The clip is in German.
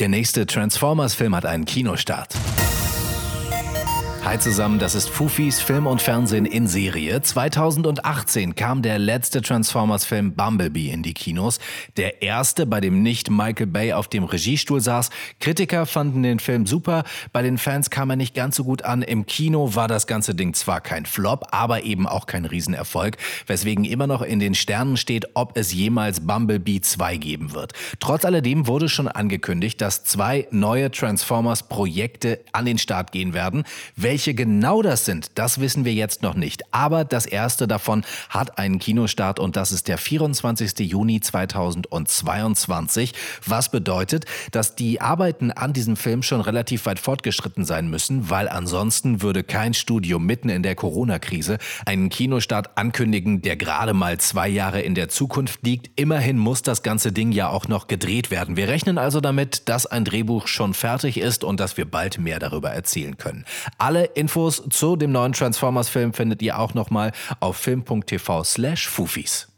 Der nächste Transformers-Film hat einen Kinostart. Hi zusammen, das ist Fufis Film und Fernsehen in Serie. 2018 kam der letzte Transformers-Film Bumblebee in die Kinos. Der erste, bei dem nicht Michael Bay auf dem Regiestuhl saß. Kritiker fanden den Film super, bei den Fans kam er nicht ganz so gut an. Im Kino war das ganze Ding zwar kein Flop, aber eben auch kein Riesenerfolg, weswegen immer noch in den Sternen steht, ob es jemals Bumblebee 2 geben wird. Trotz alledem wurde schon angekündigt, dass zwei neue Transformers-Projekte an den Start gehen werden. Welche welche genau das sind, das wissen wir jetzt noch nicht. Aber das erste davon hat einen Kinostart und das ist der 24. Juni 2022. Was bedeutet, dass die Arbeiten an diesem Film schon relativ weit fortgeschritten sein müssen, weil ansonsten würde kein Studio mitten in der Corona-Krise einen Kinostart ankündigen, der gerade mal zwei Jahre in der Zukunft liegt. Immerhin muss das ganze Ding ja auch noch gedreht werden. Wir rechnen also damit, dass ein Drehbuch schon fertig ist und dass wir bald mehr darüber erzählen können. Alle Infos zu dem neuen Transformers-Film findet ihr auch nochmal auf film.tv slash Fufis.